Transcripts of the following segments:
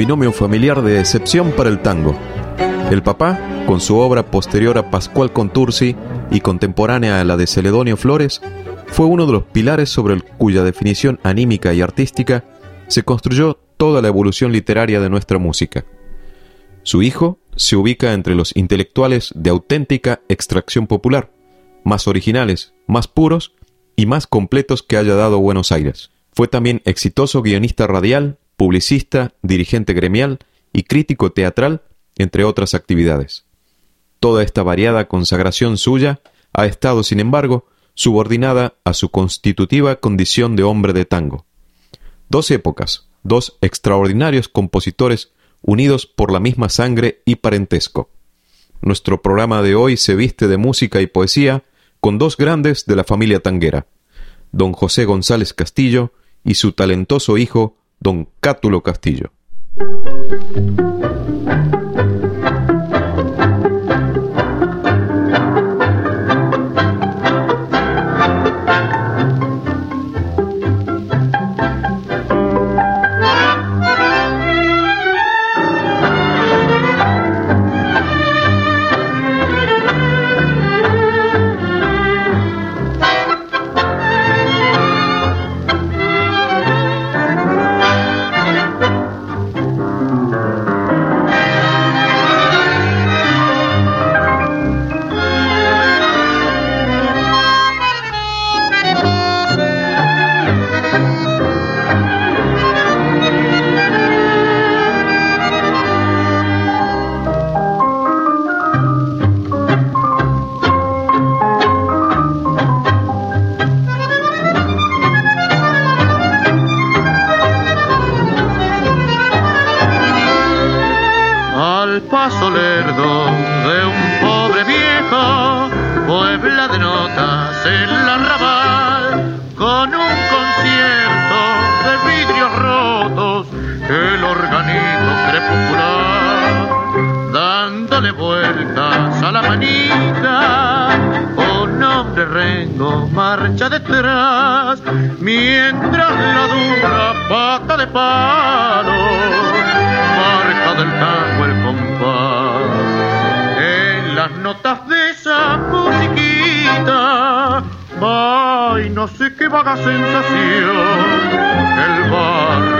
Binomio familiar de excepción para el tango. El papá, con su obra posterior a Pascual Contursi y contemporánea a la de Celedonio Flores, fue uno de los pilares sobre el, cuya definición anímica y artística se construyó toda la evolución literaria de nuestra música. Su hijo se ubica entre los intelectuales de auténtica extracción popular, más originales, más puros y más completos que haya dado Buenos Aires. Fue también exitoso guionista radial publicista, dirigente gremial y crítico teatral, entre otras actividades. Toda esta variada consagración suya ha estado, sin embargo, subordinada a su constitutiva condición de hombre de tango. Dos épocas, dos extraordinarios compositores unidos por la misma sangre y parentesco. Nuestro programa de hoy se viste de música y poesía con dos grandes de la familia tanguera, don José González Castillo y su talentoso hijo don Cátulo Castillo. dándole vueltas a la manita. Un hombre rengo marcha detrás, mientras la dura pata de palo marca del tango el compás. En las notas de esa musiquita, ay, no sé qué vaga sensación el barrio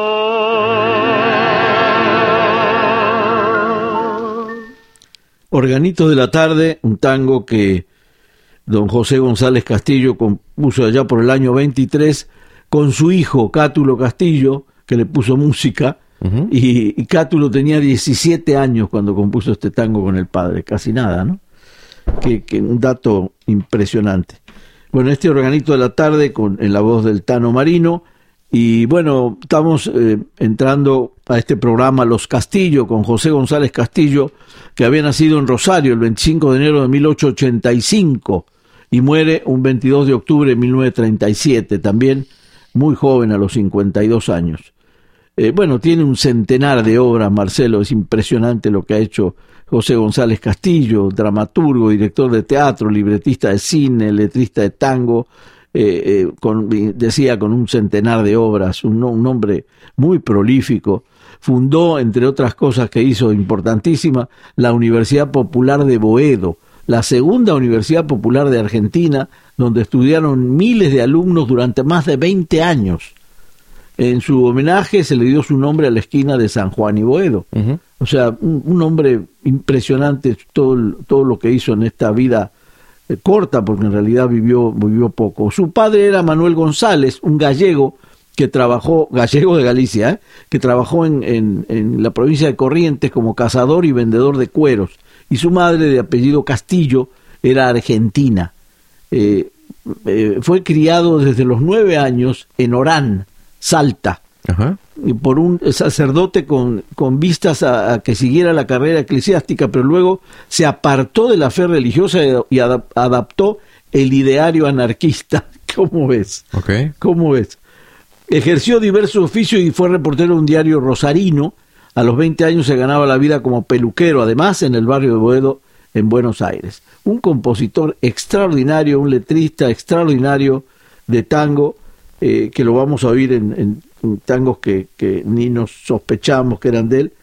tarde, un tango que don José González Castillo compuso allá por el año 23 con su hijo Cátulo Castillo, que le puso música, y, Cátulo tenía 17 años cuando compuso este tango con el padre, casi nada, ¿no? Que, un dato impresionante. Bueno, este organito de la tarde con, en la voz del Tano Marino, y bueno, estamos eh, entrando a este programa Los Castillo con José González Castillo, que había nacido en Rosario el 25 de enero de 1885 y muere un 22 de octubre de 1937, también muy joven a los 52 años. Eh, bueno, tiene un centenar de obras, Marcelo, es impresionante lo que ha hecho José González Castillo, dramaturgo, director de teatro, libretista de cine, letrista de tango, eh, con, decía con un centenar de obras, un, un hombre muy prolífico fundó, entre otras cosas que hizo importantísima, la Universidad Popular de Boedo, la segunda universidad popular de Argentina, donde estudiaron miles de alumnos durante más de 20 años. En su homenaje se le dio su nombre a la esquina de San Juan y Boedo. O sea, un, hombre impresionante, todo, todo lo que hizo en esta vida eh, corta, porque en realidad vivió, vivió poco. Su padre era Manuel González, un gallego, que trabajó, gallego de Galicia, ¿eh? que trabajó en, en, la provincia de Corrientes como cazador y vendedor de cueros, y su madre, de apellido Castillo, era argentina. Eh, eh, fue criado desde los nueve años en Orán, Salta, y por un sacerdote con, con vistas a, que siguiera la carrera eclesiástica, pero luego se apartó de la fe religiosa y adaptó el ideario anarquista. ¿Cómo ves? ¿Cómo ves? Ejerció diversos oficios y fue reportero de un diario rosarino. A los 20 años se ganaba la vida como peluquero, además en el barrio de Boedo, en Buenos Aires. Un compositor extraordinario, un letrista extraordinario de tango, eh, que lo vamos a oír en, tangos que, ni nos sospechamos que eran de él,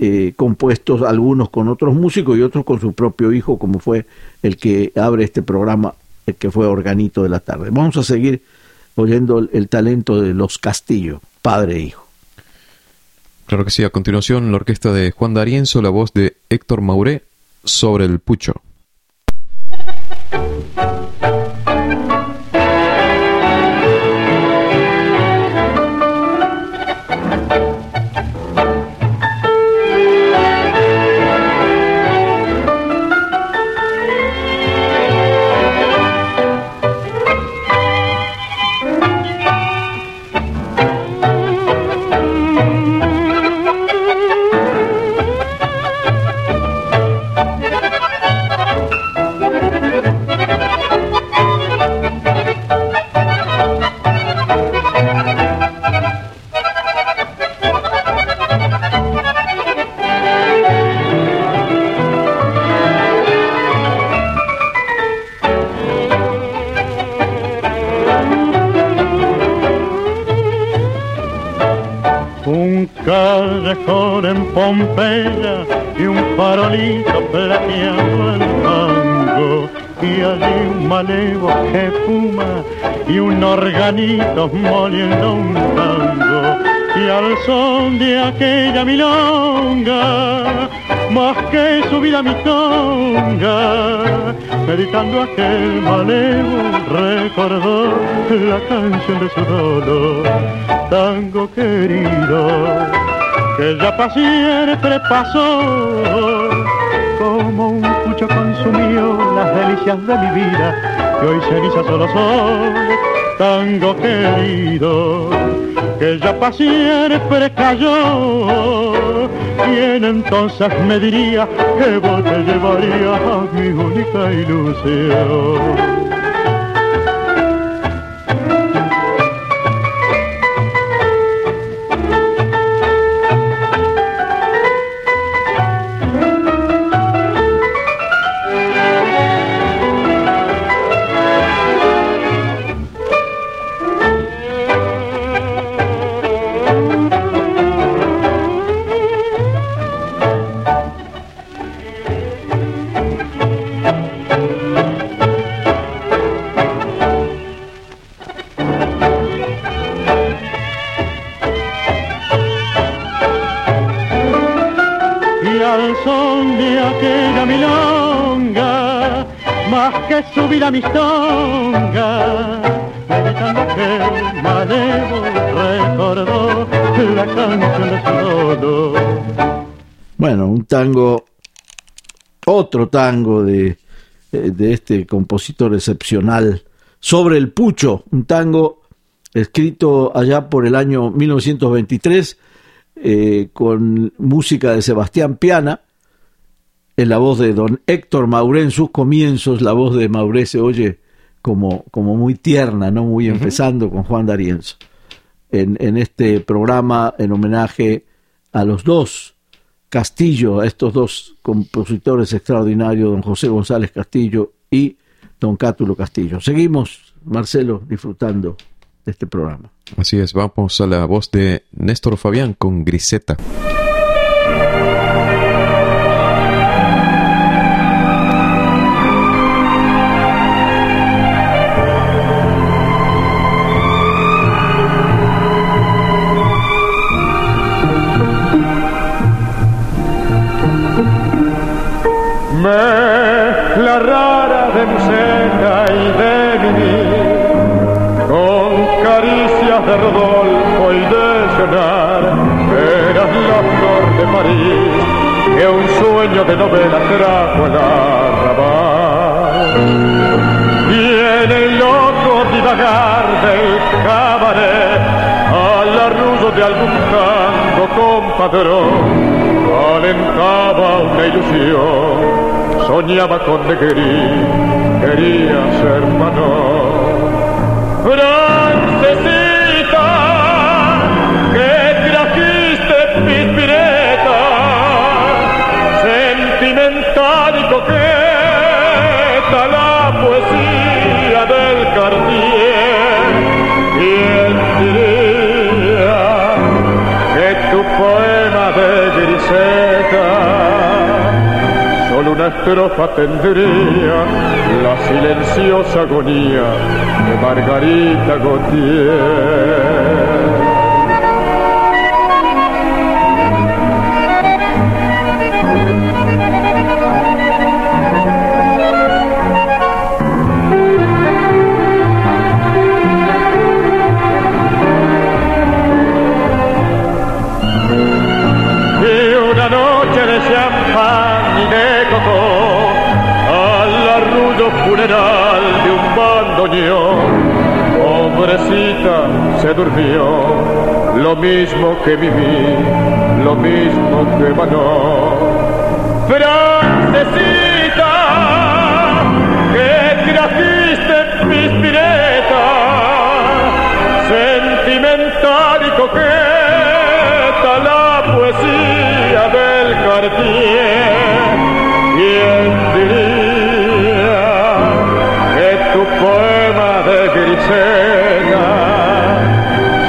eh, compuestos algunos con otros músicos y otros con su propio hijo, como fue el que abre este programa, el que fue organito de la tarde. Vamos a seguir oyendo el, talento de los Castillo, padre e hijo. Claro que sí, a continuación la orquesta de Juan D'Arienzo, la voz de Héctor Mauré sobre el pucho. Y un farolito plateado el mango. Y allí un malevo que fuma y un organito moliendo un tango. Y al son de aquella milonga más que subir a mi tonga meditando aquel malevo recordó la canción de su dolor. Tango querido que ya pa' siempre pasó. Como un pucho consumió las delicias de mi vida, que hoy ceniza solo son, tango querido, que ya pa' siempre cayó. Y entonces me diría que vos te llevarías a mi única ilusión. Vida mis tongas, meditando que Malevo recordó la canción de su Bueno, un tango, otro tango de, de este compositor excepcional, sobre el pucho, un tango escrito allá por el año 1923 eh, con música de Sebastián Piana, en la voz de don Héctor Mauré en sus comienzos, la voz de Mauré se oye como, como muy tierna, no muy empezando con Juan D'Arienzo. En, en este programa, en homenaje a los dos Castillo, a estos dos compositores extraordinarios, don José González Castillo y don Cátulo Castillo. Seguimos, Marcelo, disfrutando de este programa. Así es, vamos a la voz de Néstor Fabián con Griseta. La rara de museta y de vivir, con caricias de Rodolfo y de llorar, eras la flor de París, que un sueño de novela trajo al arrabal. Y en el loco divagar del cabaret, al arrullo de algún tango compadrón, alentaba una ilusión soñaba con Negri, quería ser hermano. Estrofa tendría la silenciosa agonía de Margarita Gautier. De un bandoneón. Pobrecita se durmió, lo mismo que viví, lo mismo que Manó. Francesita, que trajiste mis piretas, sentimental y coqueta la poesía del Cartier. ¿Quién diría?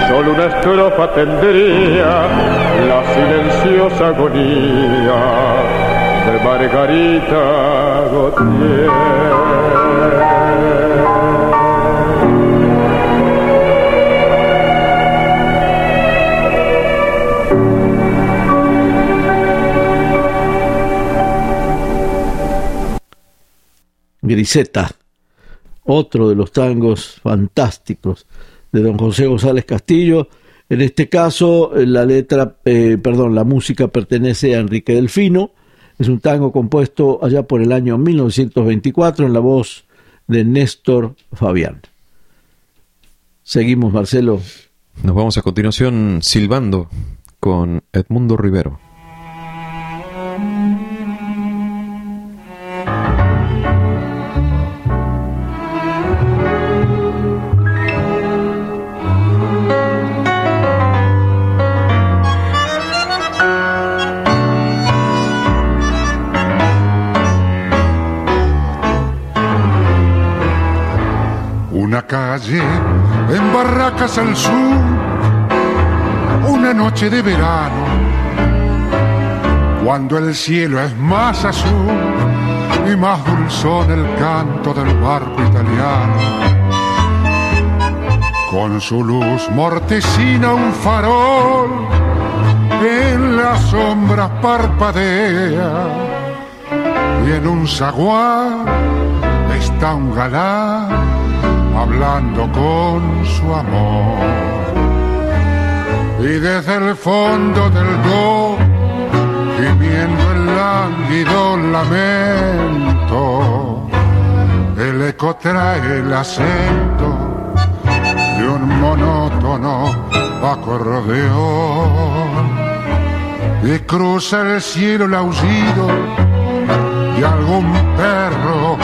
Solo una estrofa tendría la silenciosa agonía de Margarita Gautier. Griseta otro de los tangos fantásticos de don José González Castillo. En este caso, eh, la letra, eh, perdón, la música pertenece a Enrique Delfino. Es un tango compuesto allá por el año 1924 en la voz de Néstor Fabián. Seguimos, Marcelo. Nos vamos a continuación silbando con Edmundo Rivero. En Barracas al sur, una noche de verano, cuando el cielo es más azul y más dulzón el canto del barco italiano. Con su luz mortecina un farol en las sombras parpadea y en un zaguán está un galán hablando con su amor. y desde el fondo del do, gimiendo el lánguido lamento, el eco trae el acento de un monótono acordeón y cruza el cielo el aullido de algún perro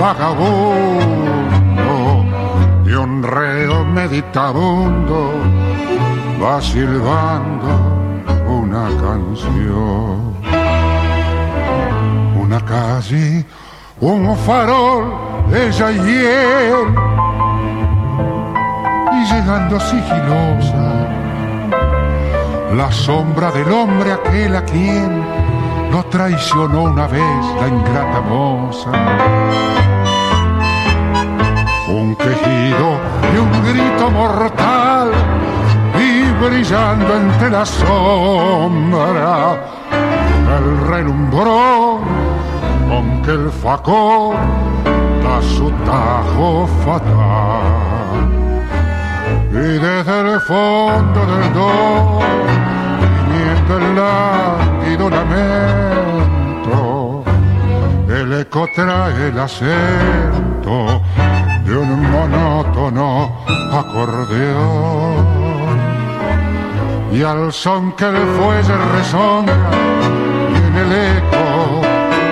vagabundo reo meditabundo va silbando una canción. Una calle, un farol, ella y él, y llegando sigilosa, la sombra del hombre aquel a quien lo traicionó una vez la ingrata moza. Quejido y un grito mortal brillando entre la sombra, el relumbró con que el facón da su tajo fatal. Y desde el fondo del do, viniendo el lánguido lamento, el eco trae el acento monótono acordeón y al son que el fuelle resonga y en el eco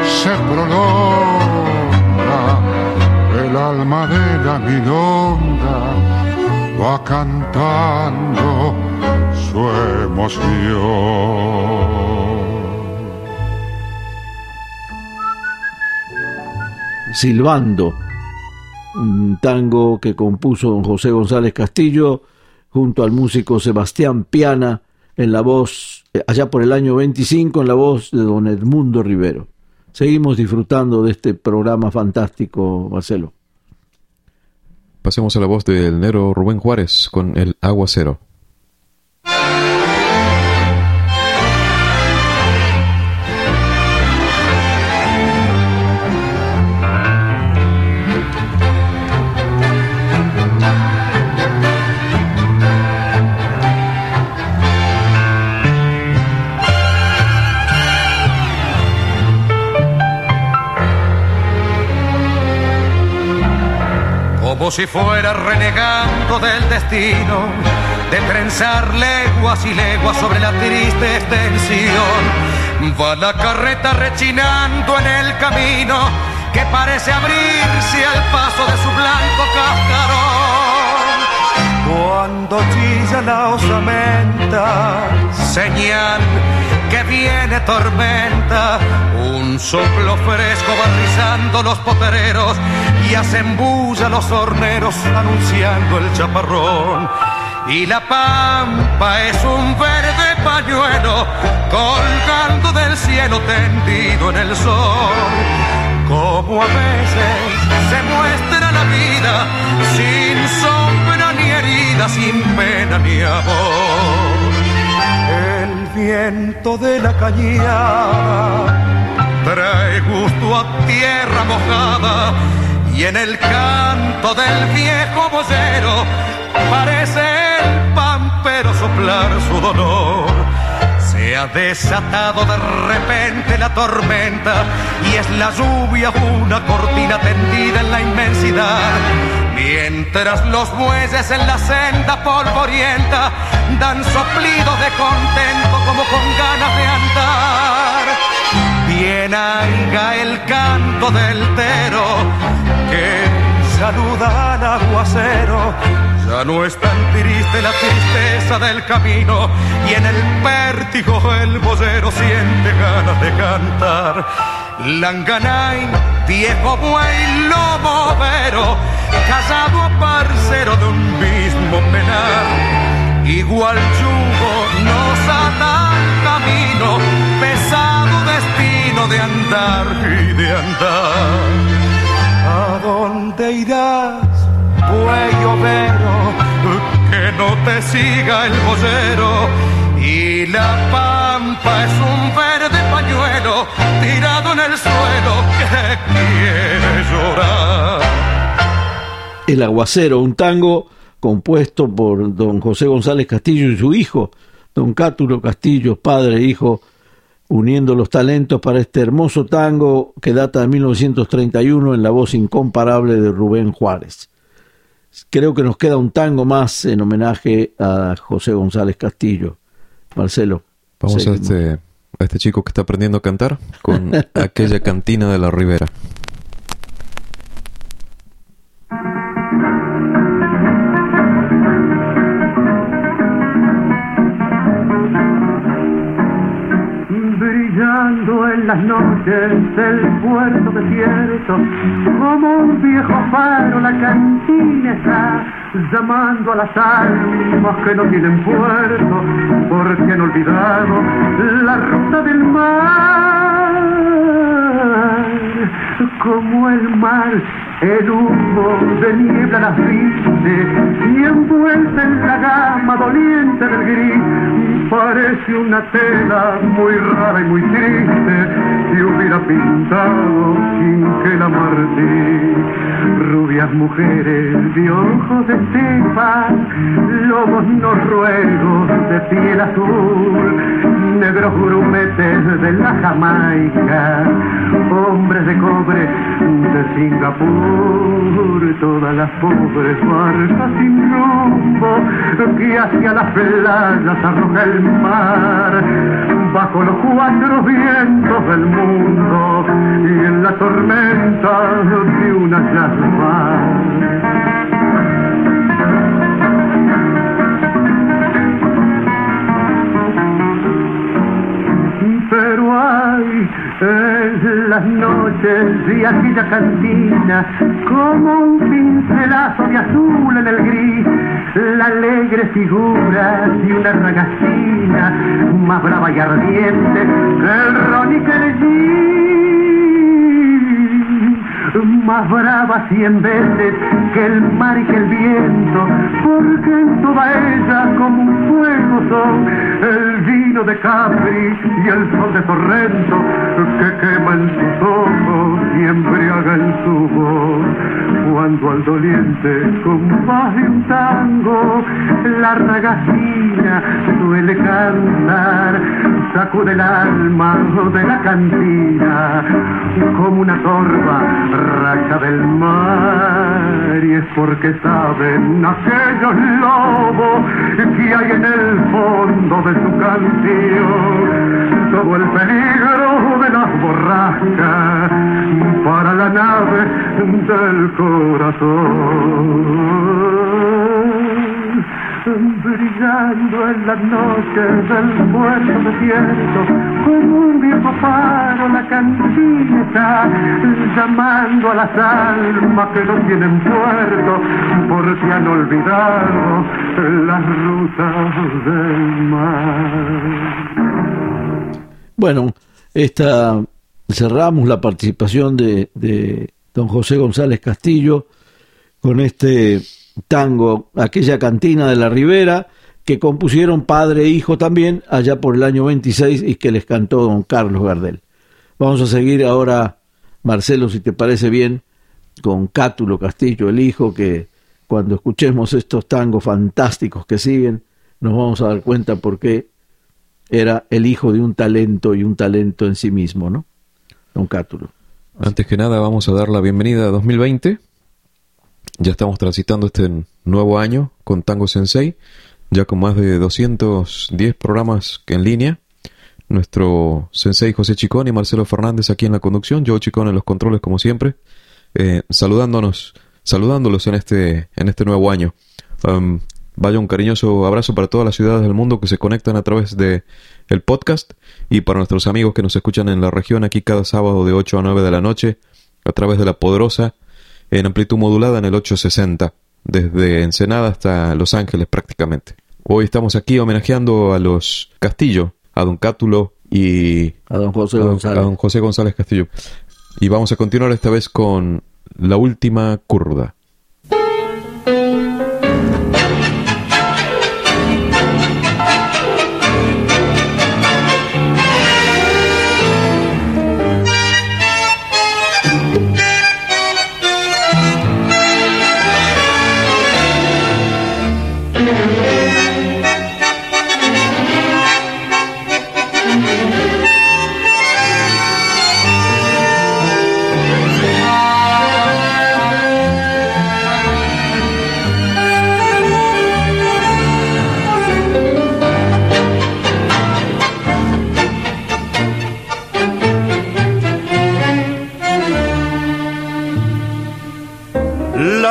se prolonga el alma de la milonga va cantando su emoción. Silbando, un tango que compuso don José González Castillo junto al músico Sebastián Piana en la voz, eh, allá por el año 25, en la voz de don Edmundo Rivero. Seguimos disfrutando de este programa fantástico, Marcelo. Pasemos a la voz del Nero Rubén Juárez con el aguacero. Si fuera renegando del destino, de trenzar leguas y leguas sobre la triste extensión. Va la carreta rechinando en el camino que parece abrirse al paso de su blanco cascarón. Cuando chilla la osamenta, señal que viene tormenta, un soplo fresco va rizando los potereros y hacen bulla los horneros anunciando el chaparrón. Y la pampa es un verde pañuelo colgando del cielo tendido en el sol. Como a veces se muestra la vida sin sombra ni herida, sin pena ni amor. El viento de la cañada trae gusto a tierra mojada y en el canto del viejo vocero parece el pampero soplar su dolor. Se ha desatado de repente la tormenta y es la lluvia una cortina tendida en la inmensidad. Mientras los bueyes en la senda polvorienta dan soplidos de contento como con ganas de andar Bien el canto del tero que saluda al aguacero. Ya no es tan triste la tristeza del camino y en el vértigo el vocero siente ganas de cantar. Langanay, viejo buey, lomo vero, casado parcero de un mismo penar. Igual yugo nos ata camino, pesado destino de andar y de andar. ¿A dónde irás, buey overo? Que no te siga el vocero. Y la pampa es un verde pañuelo tirado en el suelo que quiere llorar. El aguacero, un tango compuesto por don José González Castillo y su hijo, don Cátulo Castillo, padre e hijo, uniendo los talentos para este hermoso tango que data de 1931 en la voz incomparable de Rubén Juárez. Creo que nos queda un tango más en homenaje a José González Castillo. Marcelo. Vamos a este, a este chico que está aprendiendo a cantar con aquella cantina de la Ribera. Brillando en las noches del puerto desierto, como un viejo faro la cantina está llamando a las almas que no tienen puerto, porque han olvidado la ruta del mar, como el mar el humo de niebla las viste y envuelta en la gama doliente del gris. Parece una tela muy rara y muy triste si hubiera pintado sin que la Martí rubias mujeres de ojos de cepa lobos noruegos de piel azul negros grumetes de la Jamaica hombres de cobre de Singapur todas las pobres barcas sin rumbo que hacia las playas arroja el mar. Bajo los cuatro vientos del mundo y en la tormenta de una llama pero hay en las noches de aquella cantina como un pincelazo de azul en el gris la alegre figura de una ragacina más brava y ardiente que el ron y que el más brava cien veces que el mar y que el viento, porque en toda ella como un fuego son el vino de Capri y el sol de Torrento que quema en sus ojos y embriaga en su voz. Cuando al doliente compás de un tango la ragacina suele cantar, sacude el alma de la cantina como una torba racha del mar y es porque saben aquellos lobos que hay en el fondo de su canción todo el peligro de las borrascas para la nave del corazón brillando en las noches del puerto desierto, como un viejo faro la cantina llamando a las almas que no tienen puerto, porque han olvidado las rutas del mar. Bueno, esta cerramos la participación de, de don José González Castillo con este tango, aquella cantina de la Ribera, que compusieron padre e hijo también allá por el año 26 y que les cantó don Carlos Gardel. Vamos a seguir ahora, Marcelo, si te parece bien, con Cátulo Castillo, el hijo, que cuando escuchemos estos tangos fantásticos que siguen, nos vamos a dar cuenta por qué era el hijo de un talento y un talento en sí mismo, ¿no? Don Cátulo. Antes que nada, vamos a dar la bienvenida a 2020 ya estamos transitando este nuevo año con Tango Sensei, ya con más de 210 programas en línea. Nuestro sensei José Chicón y Marcelo Fernández aquí en la conducción, yo Chicón en los controles como siempre, eh, saludándonos, saludándolos en este, en este nuevo año. Um, vaya un cariñoso abrazo para todas las ciudades del mundo que se conectan a través de el podcast y para nuestros amigos que nos escuchan en la región aquí cada sábado de 8 a 9 de la noche a través de la poderosa en amplitud modulada en el 860, desde Ensenada hasta Los Ángeles prácticamente. Hoy estamos aquí homenajeando a los Castillo, a don Cátulo y a don José González. A don José González Castillo. Y vamos a continuar esta vez con la última curda.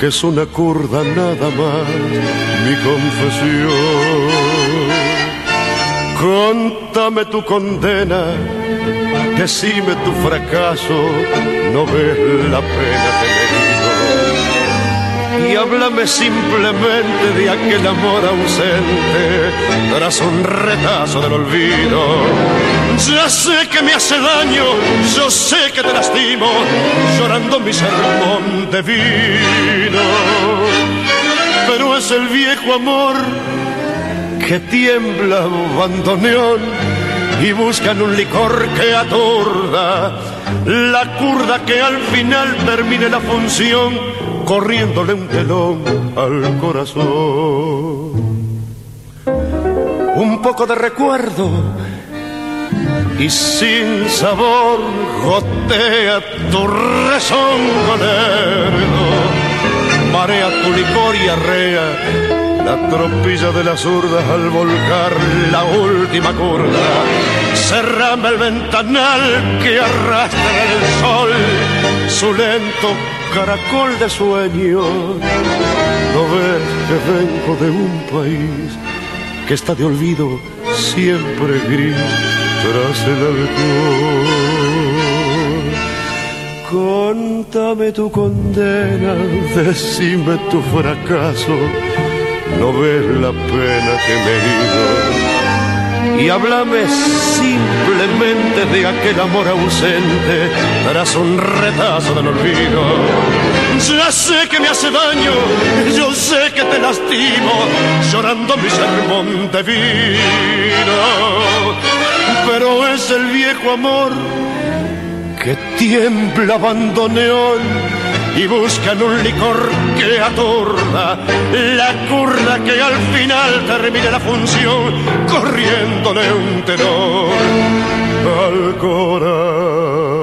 que es una curda nada más mi confesión. Contame tu condena, decime tu fracaso, no ves la pena que me y háblame simplemente de aquel amor ausente tras un retazo del olvido. Ya sé que me hace daño, yo sé que te lastimo, llorando mi sermón de vino. Pero es el viejo amor que tiembla bandoneón y buscan un licor que aturda la curda que al final termine la función corriéndole un telón al corazón. Un poco de recuerdo y sin sabor gotea tu rezongo lerdo, marea tu licor y arrea la tropilla de las urdas al volcar la última curva. Cerrame el ventanal que arrastra el sol, su lento caracol de sueño. No ves que vengo de un país que está de olvido siempre gris tras el alcohol. Contame tu condena, decime tu fracaso no ves la pena que me he Y háblame simplemente de aquel amor ausente tras un retazo del olvido. Ya sé que me hace daño, yo sé que te lastimo, llorando mi sermón de vino. Pero es el viejo amor que tiembla abandoneón y buscan un licor que aturda la curda que al final termine la función corriéndole un tenor al corazón.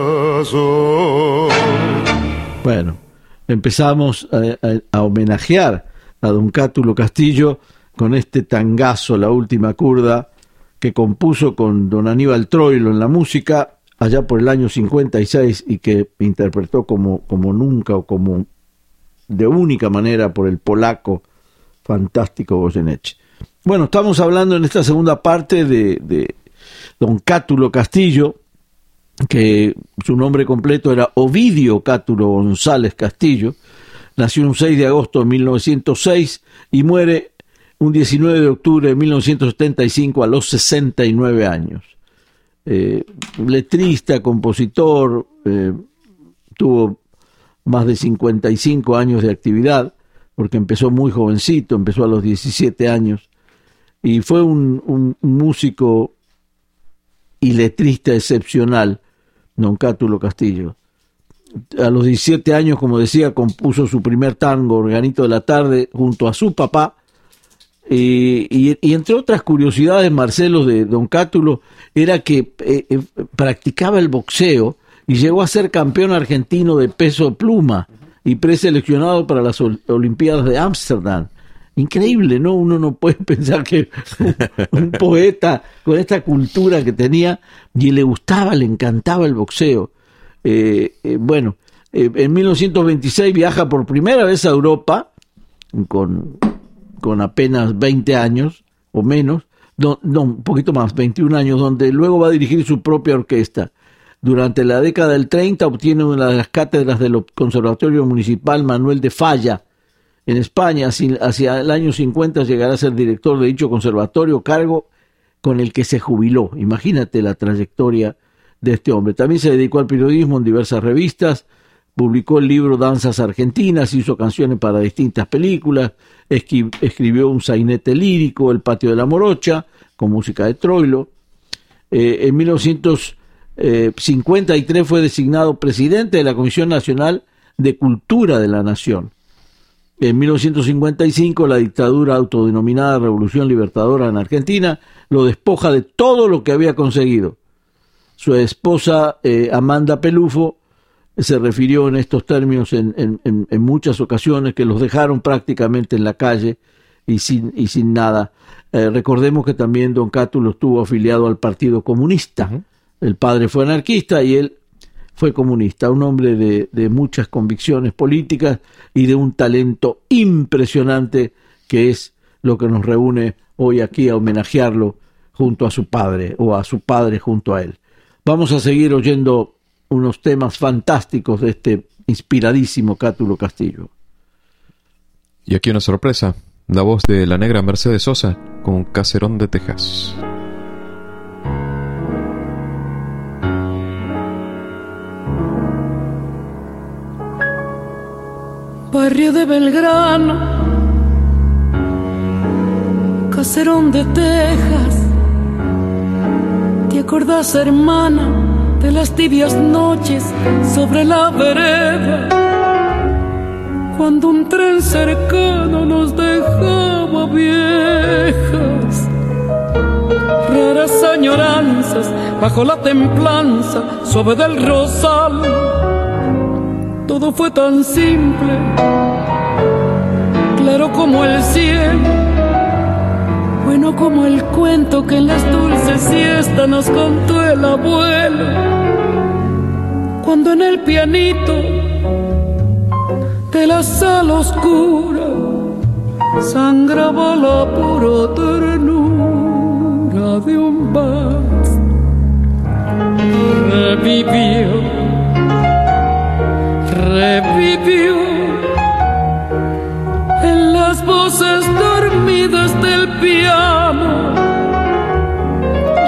Bueno, empezamos a, homenajear a don Cátulo Castillo con este tangazo, la última curda, que compuso con don Aníbal Troilo en la música allá por el año 56 y que interpretó como, como nunca o como de única manera por el polaco fantástico Goyeneche. Bueno, estamos hablando en esta segunda parte de, de don Cátulo Castillo, que su nombre completo era Ovidio Cátulo González Castillo, nació un 6 de agosto de 1906 y muere un 19 de octubre de 1975 a los 69 años eh, letrista, compositor, eh, tuvo más de 55 años de actividad, porque empezó muy jovencito, empezó a los 17 años, y fue un, músico y letrista excepcional, don Cátulo Castillo. A los 17 años, como decía, compuso su primer tango, Organito de la Tarde, junto a su papá, y, entre otras curiosidades, Marcelo, de Don Cátulo, era que eh, eh, practicaba el boxeo y llegó a ser campeón argentino de peso pluma y preseleccionado para las Olimpiadas de Ámsterdam. Increíble, ¿no? Uno no puede pensar que un, poeta con esta cultura que tenía y le gustaba, le encantaba el boxeo. Eh, bueno, en 1926 viaja por primera vez a Europa con con apenas 20 años o menos, no, un poquito más, 21 años, donde luego va a dirigir su propia orquesta. Durante la década del 30 obtiene una de las cátedras del Conservatorio Municipal Manuel de Falla en España. Hacia el año 50 llegará a ser director de dicho conservatorio, cargo con el que se jubiló. Imagínate la trayectoria de este hombre. También se dedicó al periodismo en diversas revistas, publicó el libro Danzas Argentinas, hizo canciones para distintas películas, escribió un sainete lírico, El Patio de la Morocha, con música de Troilo. Eh, en 1953 fue designado presidente de la Comisión Nacional de Cultura de la Nación. En 1955 la dictadura autodenominada Revolución Libertadora en Argentina lo despoja de todo lo que había conseguido. Su esposa eh, Amanda Pelufo se refirió en estos términos en, en, muchas ocasiones que los dejaron prácticamente en la calle y sin, y sin nada. Eh, recordemos que también don Cátulo estuvo afiliado al Partido Comunista. El padre fue anarquista y él fue comunista, un hombre de, de, muchas convicciones políticas y de un talento impresionante que es lo que nos reúne hoy aquí a homenajearlo junto a su padre o a su padre junto a él. Vamos a seguir oyendo unos temas fantásticos de este inspiradísimo Cátulo Castillo. Y aquí una sorpresa, la voz de la negra Mercedes Sosa con Caserón de Texas. Barrio de Belgrano, Caserón de Texas. ¿Te acordás, hermana, de las tibias noches sobre la vereda? Cuando un tren cercano nos dejaba viejas. Raras añoranzas bajo la templanza suave del rosal todo fue tan simple, claro como el cielo, bueno como el cuento que en las dulces siestas nos contó el abuelo, cuando en el pianito de la sala oscura sangraba la pura ternura de un vals, revivió revivió en las voces dormidas del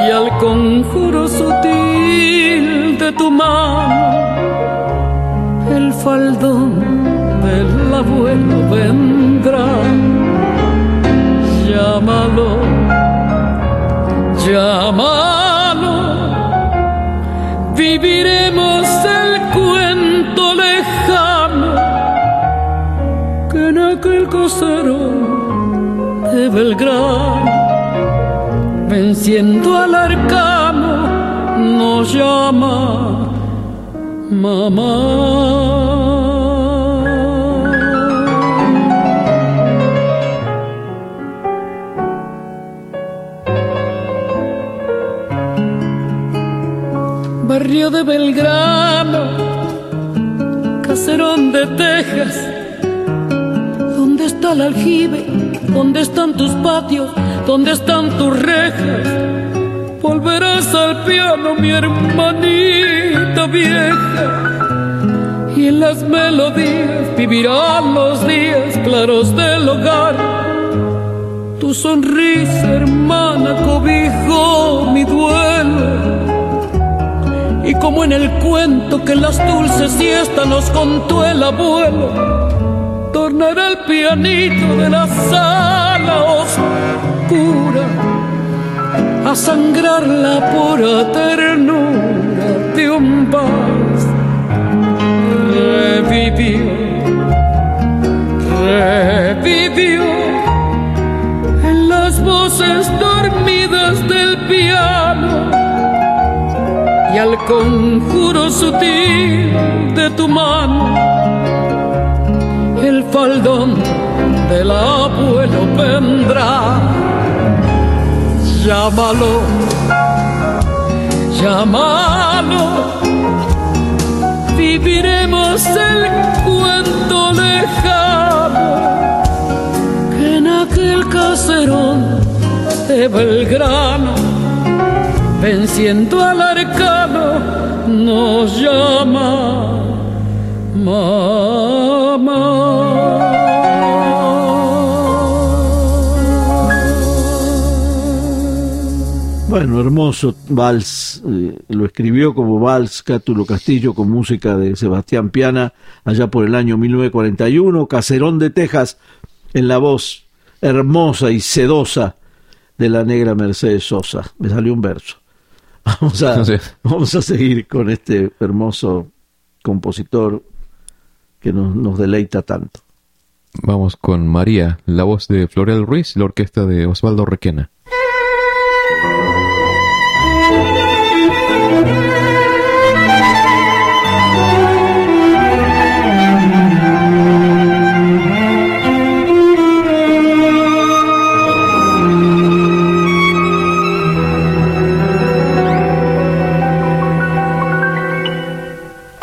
y al conjuro sutil de tu mano el faldón del abuelo vendrá. Llámalo llámalo. Viviremos el aquel cosero de Belgrano, venciendo al arcano, nos llama mamá. Barrio de Belgrano, caserón de Texas el aljibe? ¿Dónde están tus patios? ¿Dónde están tus rejas? Volverás al piano, mi hermanita vieja. Y en las melodías vivirán los días claros del hogar. Tu sonrisa, hermana, cobijó mi duelo. Y como en el cuento que en las dulces siestas nos contó el abuelo, tornará el pianito de la sala oscura a sangrar la pura ternura de un vals. Revivió, revivió en las voces dormidas del piano y al conjuro sutil de tu mano el faldón del abuelo vendrá. Llámalo, llámalo, viviremos el cuento lejano que en aquel caserón de Belgrano, venciendo al arcano, nos llama bueno, hermoso vals. Eh, lo escribió como vals Cátulo Castillo con música de Sebastián Piana allá por el año 1941. Caserón de Texas en la voz hermosa y sedosa de la negra Mercedes Sosa. Me salió un verso. Vamos a, vamos a seguir con este hermoso compositor que nos, nos deleita tanto. Vamos con María, la voz de Florel Ruiz, la orquesta de Osvaldo Requena.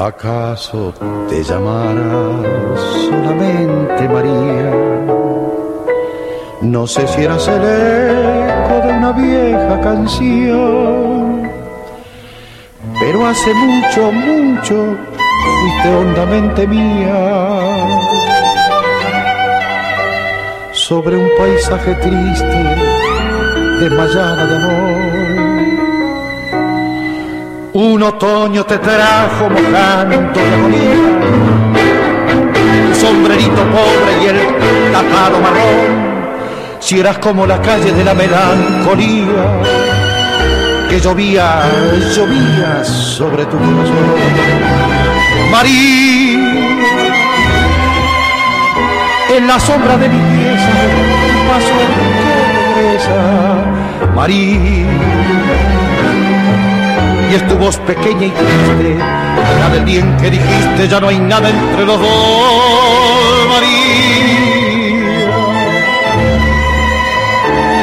¿Acaso te llamarás solamente María? No sé si eras el eco de una vieja canción, pero hace mucho, mucho fuiste hondamente mía. Sobre un paisaje triste, desmayada de amor un otoño te trajo mojando la agonía, tu sombrerito pobre y el tapado marrón, si eras como la calle de la melancolía, que llovía, llovía sobre tu corazón. María, en la sombra de mi pieza, paso que regresa, María y es tu voz pequeña y triste, la del día en que dijiste ya no hay nada entre los dos, María.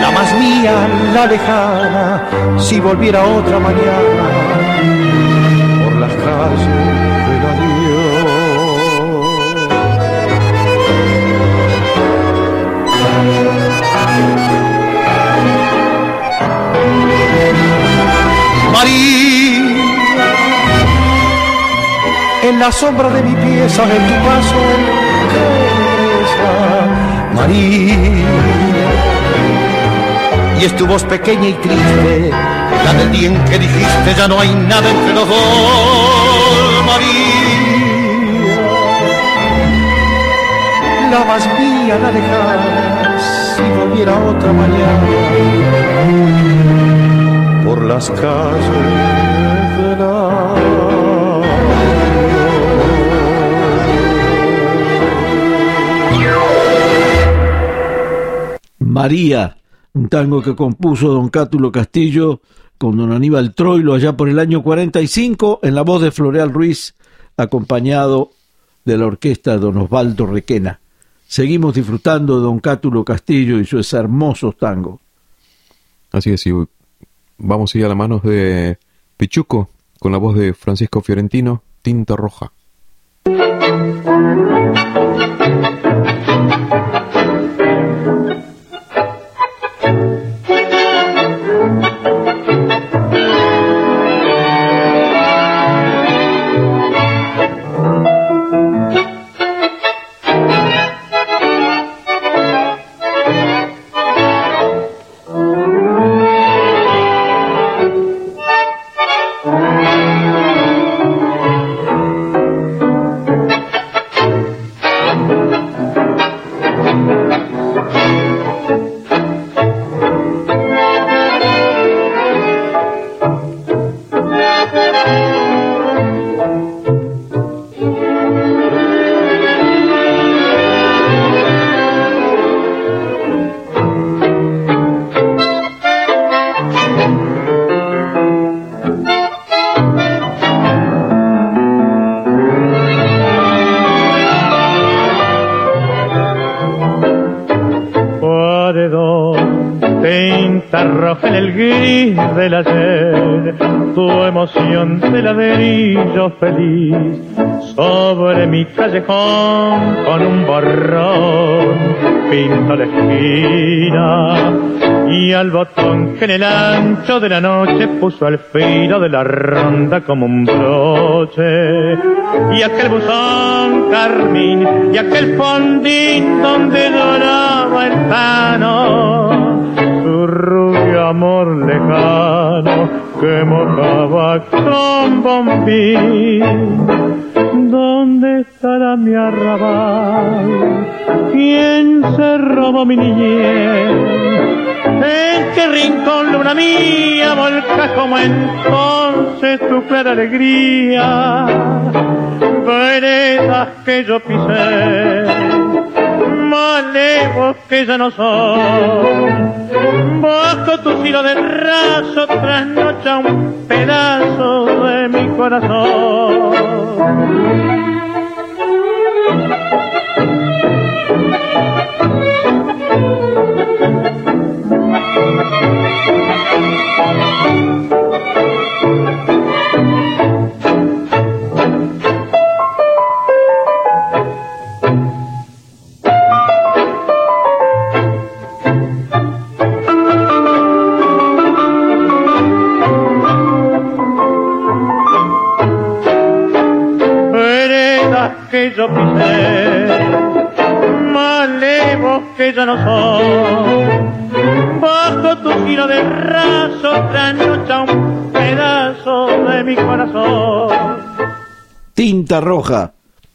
La más mía, la lejana, si volviera otra mañana por las calles en la sombra de mi pieza, en tu paso María. Y es tu voz pequeña y triste, la del día en que dijiste ya no hay nada entre los dos, María. La más mía la dejas si volviera otra mañana por las calles María, un tango que compuso don Cátulo Castillo con don Aníbal Troilo allá por el año 45 en la voz de Floreal Ruiz, acompañado de la orquesta don Osvaldo Requena. Seguimos disfrutando de don Cátulo Castillo y sus hermosos tangos. Así es, y vamos a ir a las manos de Pichuco con la voz de Francisco Fiorentino, Tinta Roja. Con un borrón pinto la esquina y al botón que en el ancho de la noche puso al filo de la ronda como un broche y aquel buzón carmín y aquel fondín donde doraba el pano su rubio amor lejano que mojaba con bombín. ¿Dónde estará mi arrabal? ¿Quién se robó mi niñez? ¿En qué rincón luna mía volca como entonces tu clara alegría? Veredas que yo pisé malevos que ya no son. Bajo tu filo de raso trasnocha un pedazo de mi corazón. Que yo pisé, malevos que ya no son. Bajo tu giro de raso trasnocha un pedazo de mi corazón. Tinta Roja,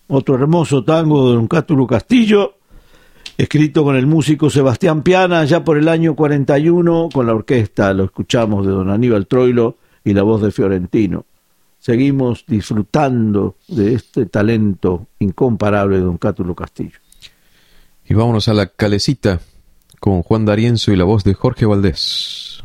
otro hermoso tango de Don Cátulo Castillo, escrito con el músico Sebastián Piana ya por el año 41 con la orquesta, lo escuchamos de Don Aníbal Troilo y la voz de Fiorentino seguimos disfrutando de este talento incomparable de don Cátulo Castillo. Y vámonos a la calecita con Juan D'Arienzo y la voz de Jorge Valdés.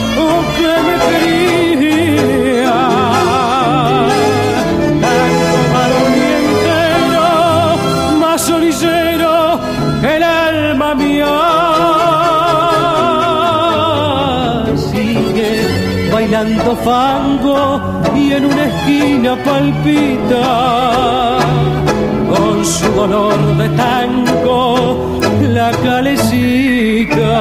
fango y en una esquina palpita con su dolor de tango la calecita.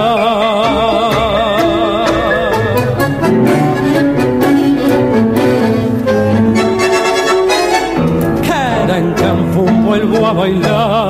vuelvo a bailar.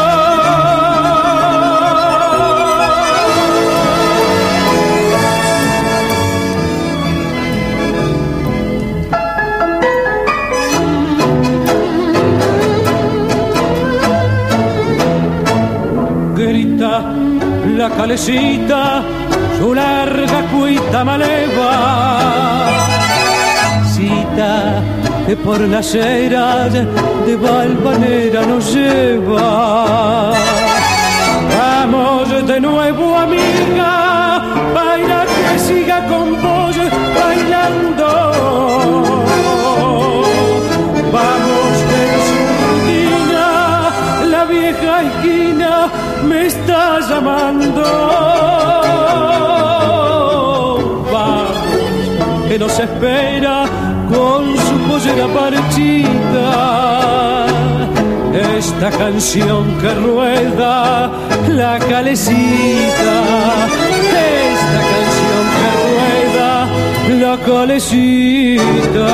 calecita su larga cuita maleva. Cita que por las eras de Valvanera nos lleva. Vamos de nuevo, amiga, baila que siga con vos bailando. Llamando. Vamos, que nos espera con su pollera parchita. Esta canción que rueda la calecita. Esta canción que rueda la calecita.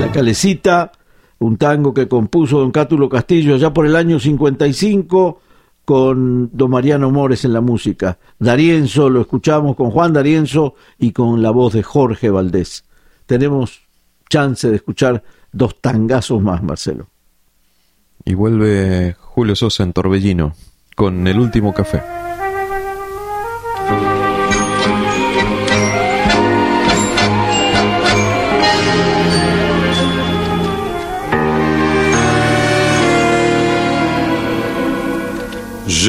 La calecita, un tango que compuso don Cátulo Castillo ya por el año 55 con don Mariano Mores en la música. Darienzo lo escuchamos con Juan Darienzo y con la voz de Jorge Valdés. Tenemos chance de escuchar dos tangazos más, Marcelo. Y vuelve Julio Sosa en Torbellino con el último café.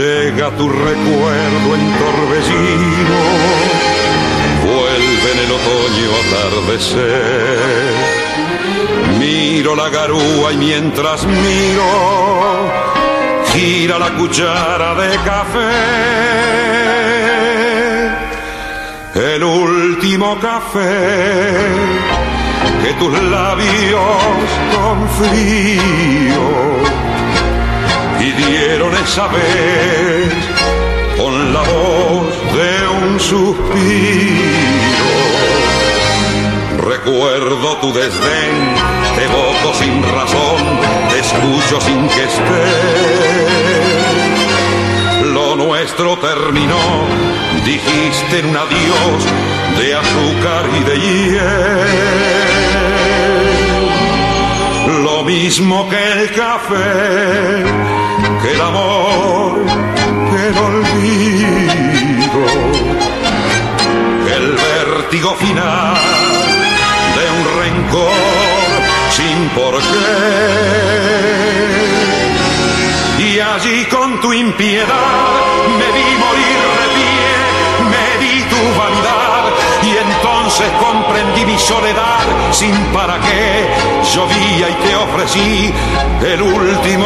Llega tu recuerdo en torbellino, vuelve en el otoño atardecer. Miro la garúa y mientras miro, gira la cuchara de café. El último café que tus labios con frío y dieron esa vez con la voz de un suspiro. Recuerdo tu desdén, te evoco sin razón, te escucho sin que esté. Lo nuestro terminó, dijiste en un adiós de azúcar y de hiel. Mismo que el café que el amor, que el olvido, el vértigo final de un rencor sin por qué. Y allí con tu impiedad me vi morir de pie, me di tu vanidad entonces comprendí mi soledad sin para qué. Llovía y te ofrecí el último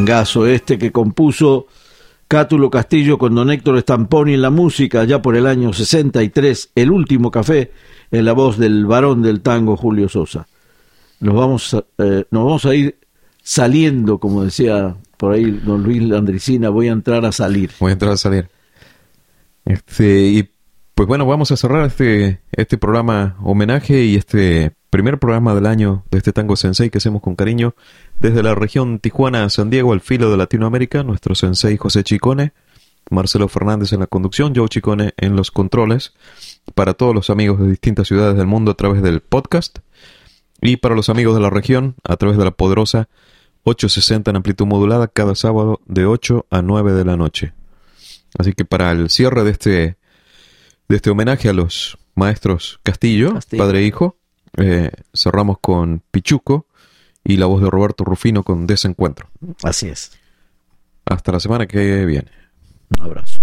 Tangazo este que compuso Cátulo Castillo con don Héctor Stamponi en la música ya por el año 63, El último café, en la voz del varón del tango Julio Sosa. Nos vamos a, eh, nos vamos a ir saliendo, como decía por ahí don Luis Landricina, voy a entrar a salir. Voy a entrar a salir. Este, y pues bueno, vamos a cerrar este, este programa homenaje y este primer programa del año de este Tango Sensei que hacemos con cariño desde la región Tijuana, San Diego, al filo de Latinoamérica, nuestro Sensei José Chicone, Marcelo Fernández en la conducción, Joe Chicone en los controles, para todos los amigos de distintas ciudades del mundo a través del podcast y para los amigos de la región a través de la poderosa 860 en amplitud modulada cada sábado de 8 a 9 de la noche. Así que para el cierre de este, de este homenaje a los maestros Castillo, padre e hijo, eh, cerramos con Pichuco y la voz de Roberto Rufino con Desencuentro. Así es. Hasta la semana que viene. Un abrazo.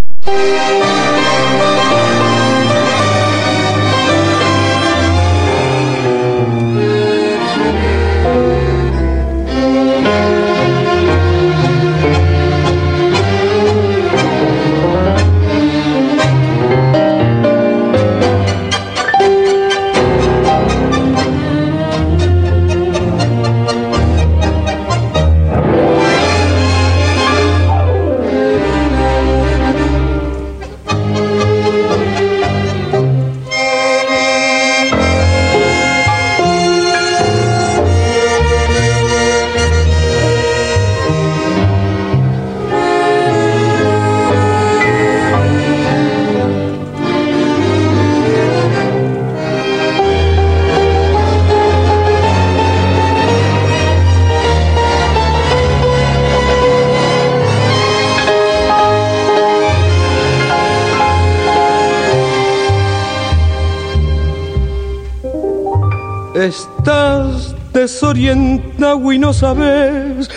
Estás desorientado y no sabes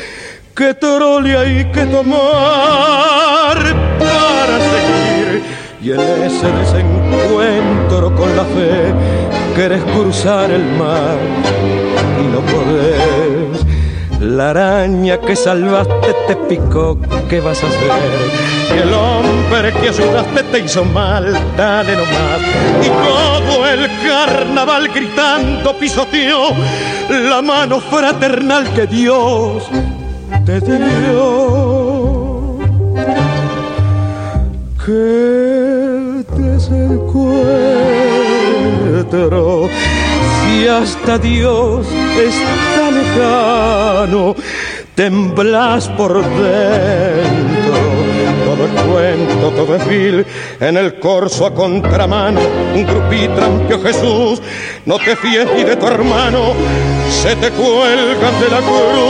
qué trole hay que tomar para seguir. Y en ese desencuentro con la fe quieres cruzar el mar y no podés. La araña que salvaste te picó, ¿qué vas a hacer? Y el hombre que ayudaste te hizo mal, dale nomás. Y todo el carnaval gritando pisoteó la mano fraternal que Dios te dio. Que desencuentro si hasta Dios está lejano, temblas por dentro. Todo es cuento, todo es vil, en el corso a contramano, un grupito Jesús, no te fíes ni de tu hermano, se te cuelgan de la cruz.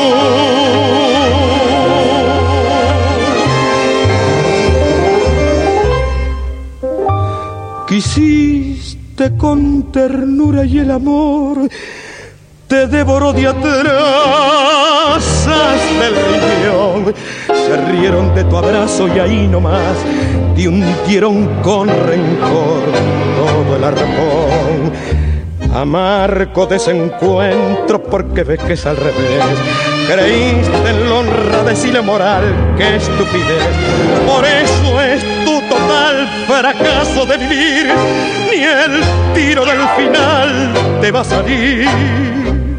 Con ternura y el amor te devoró de atrás hasta el riñón. Se rieron de tu abrazo y ahí nomás te hundieron con rencor todo el arpón. Amargo desencuentro porque ves que es al revés. Creíste en la honradez y la moral, qué estupidez. Por eso es tu total fracaso de vivir. Ni el tiro del final te va a salir.